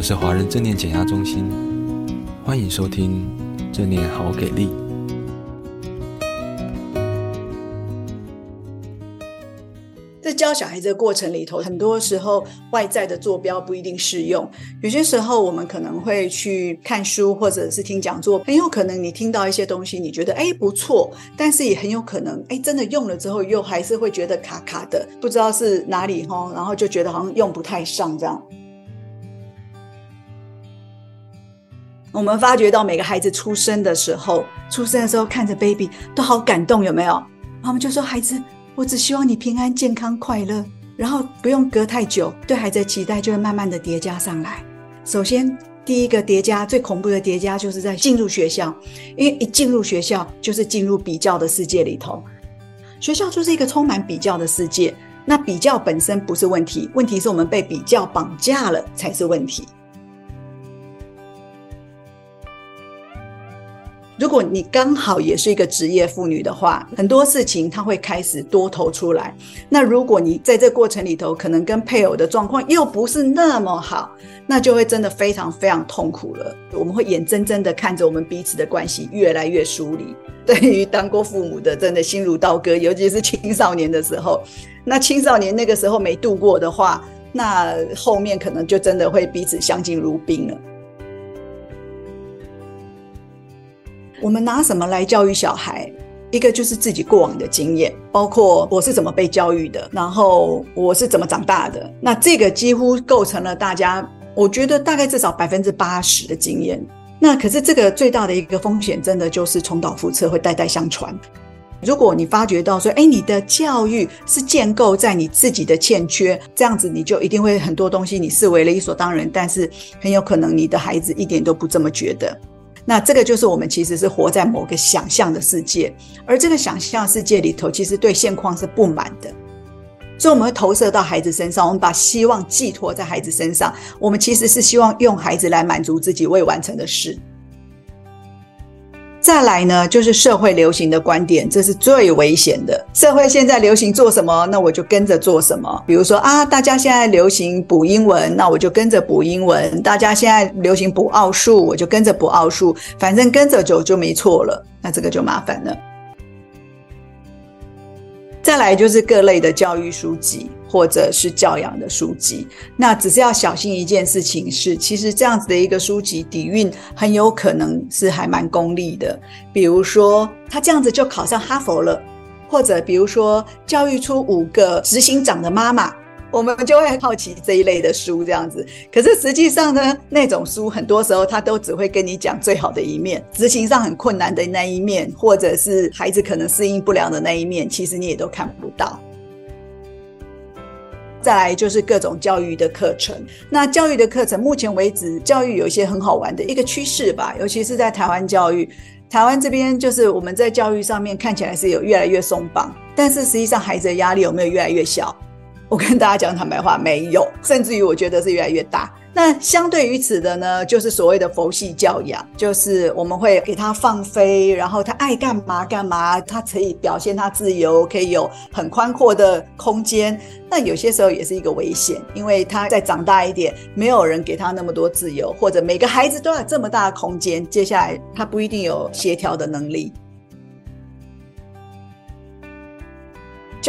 们是华人正念减压中心，欢迎收听正念好给力。在教小孩子的过程里头，很多时候外在的坐标不一定适用。有些时候我们可能会去看书，或者是听讲座，很有可能你听到一些东西，你觉得哎不错，但是也很有可能哎真的用了之后，又还是会觉得卡卡的，不知道是哪里哈，然后就觉得好像用不太上这样。我们发觉到每个孩子出生的时候，出生的时候看着 baby 都好感动，有没有？妈妈就说：“孩子，我只希望你平安、健康、快乐。”然后不用隔太久，对孩子的期待就会慢慢的叠加上来。首先，第一个叠加最恐怖的叠加就是在进入学校，因为一进入学校就是进入比较的世界里头。学校就是一个充满比较的世界。那比较本身不是问题，问题是我们被比较绑架了才是问题。如果你刚好也是一个职业妇女的话，很多事情她会开始多头出来。那如果你在这过程里头，可能跟配偶的状况又不是那么好，那就会真的非常非常痛苦了。我们会眼睁睁的看着我们彼此的关系越来越疏离。对于当过父母的，真的心如刀割，尤其是青少年的时候。那青少年那个时候没度过的话，那后面可能就真的会彼此相敬如宾了。我们拿什么来教育小孩？一个就是自己过往的经验，包括我是怎么被教育的，然后我是怎么长大的。那这个几乎构成了大家，我觉得大概至少百分之八十的经验。那可是这个最大的一个风险，真的就是重蹈覆辙，会代代相传。如果你发觉到说，哎，你的教育是建构在你自己的欠缺，这样子你就一定会很多东西你视为理所当然，但是很有可能你的孩子一点都不这么觉得。那这个就是我们其实是活在某个想象的世界，而这个想象世界里头，其实对现况是不满的，所以我们会投射到孩子身上，我们把希望寄托在孩子身上，我们其实是希望用孩子来满足自己未完成的事。再来呢，就是社会流行的观点，这是最危险的。社会现在流行做什么，那我就跟着做什么。比如说啊，大家现在流行补英文，那我就跟着补英文；大家现在流行补奥数，我就跟着补奥数。反正跟着走就没错了，那这个就麻烦了。再来就是各类的教育书籍。或者是教养的书籍，那只是要小心一件事情是，其实这样子的一个书籍底蕴很有可能是还蛮功利的。比如说，他这样子就考上哈佛了，或者比如说，教育出五个执行长的妈妈。我们就会好奇这一类的书这样子，可是实际上呢，那种书很多时候他都只会跟你讲最好的一面，执行上很困难的那一面，或者是孩子可能适应不良的那一面，其实你也都看不到。再来就是各种教育的课程。那教育的课程，目前为止，教育有一些很好玩的一个趋势吧，尤其是在台湾教育。台湾这边就是我们在教育上面看起来是有越来越松绑，但是实际上孩子的压力有没有越来越小？我跟大家讲坦白话，没有，甚至于我觉得是越来越大。那相对于此的呢，就是所谓的佛系教养，就是我们会给他放飞，然后他爱干嘛干嘛，他可以表现他自由，可以有很宽阔的空间。那有些时候也是一个危险，因为他再长大一点，没有人给他那么多自由，或者每个孩子都有这么大的空间，接下来他不一定有协调的能力。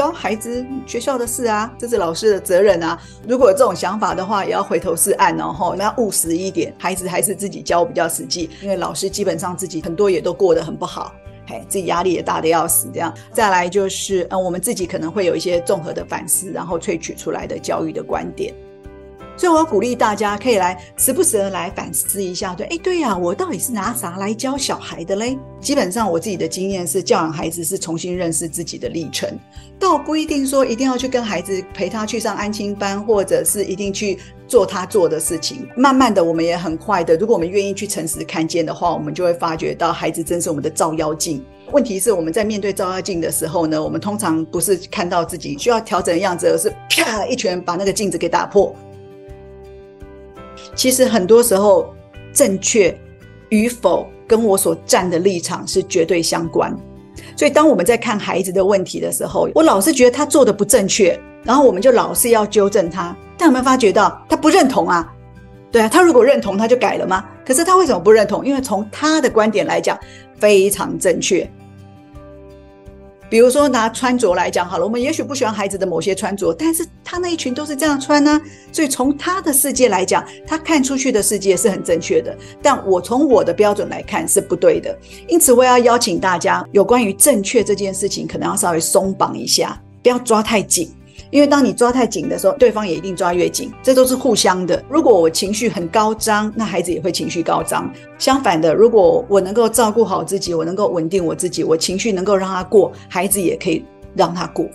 教孩子学校的事啊，这是老师的责任啊。如果有这种想法的话，也要回头是岸哦，吼，那要务实一点。孩子还是自己教比较实际，因为老师基本上自己很多也都过得很不好，嘿，自己压力也大的要死。这样，再来就是，嗯，我们自己可能会有一些综合的反思，然后萃取出来的教育的观点。所以，我要鼓励大家可以来时不时的来反思一下，对，哎，对呀，我到底是拿啥来教小孩的嘞？基本上，我自己的经验是，教养孩子是重新认识自己的历程，倒不一定说一定要去跟孩子陪他去上安亲班，或者是一定去做他做的事情。慢慢的，我们也很快的，如果我们愿意去诚实看见的话，我们就会发觉到孩子真是我们的照妖镜。问题是，我们在面对照妖镜的时候呢，我们通常不是看到自己需要调整的样子，而是啪一拳把那个镜子给打破。其实很多时候，正确与否跟我所站的立场是绝对相关。所以，当我们在看孩子的问题的时候，我老是觉得他做的不正确，然后我们就老是要纠正他。但有没有发觉到他不认同啊？对啊，他如果认同，他就改了吗？可是他为什么不认同？因为从他的观点来讲，非常正确。比如说拿穿着来讲好了，我们也许不喜欢孩子的某些穿着，但是他那一群都是这样穿呢、所以从他的世界来讲，他看出去的世界是很正确的。但我从我的标准来看是不对的，因此我要邀请大家，有关于正确这件事情，可能要稍微松绑一下，不要抓太紧。因为当你抓太紧的时候，对方也一定抓越紧，这都是互相的。如果我情绪很高涨，那孩子也会情绪高涨。相反的，如果我能够照顾好自己，我能够稳定我自己，我情绪能够让他过，孩子也可以让他过。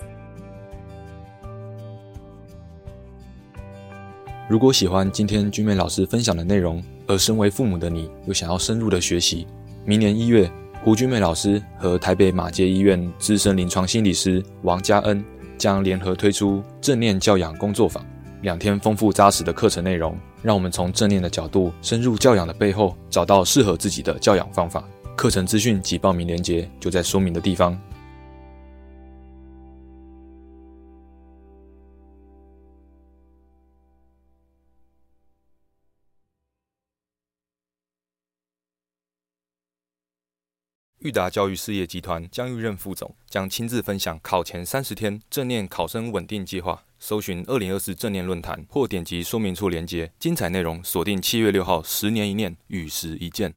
如果喜欢今天君美老师分享的内容，而身为父母的你又想要深入的学习，明年一月，胡君美老师和台北马偕医院资深临床心理师王嘉恩。将联合推出正念教养工作坊，两天丰富扎实的课程内容，让我们从正念的角度深入教养的背后，找到适合自己的教养方法。课程资讯及报名链接就在说明的地方。裕达教育事业集团江育任副总将亲自分享考前三十天正念考生稳定计划。搜寻二零二四正念论坛或点击说明处连接，精彩内容锁定七月六号，十年一念，与时一见。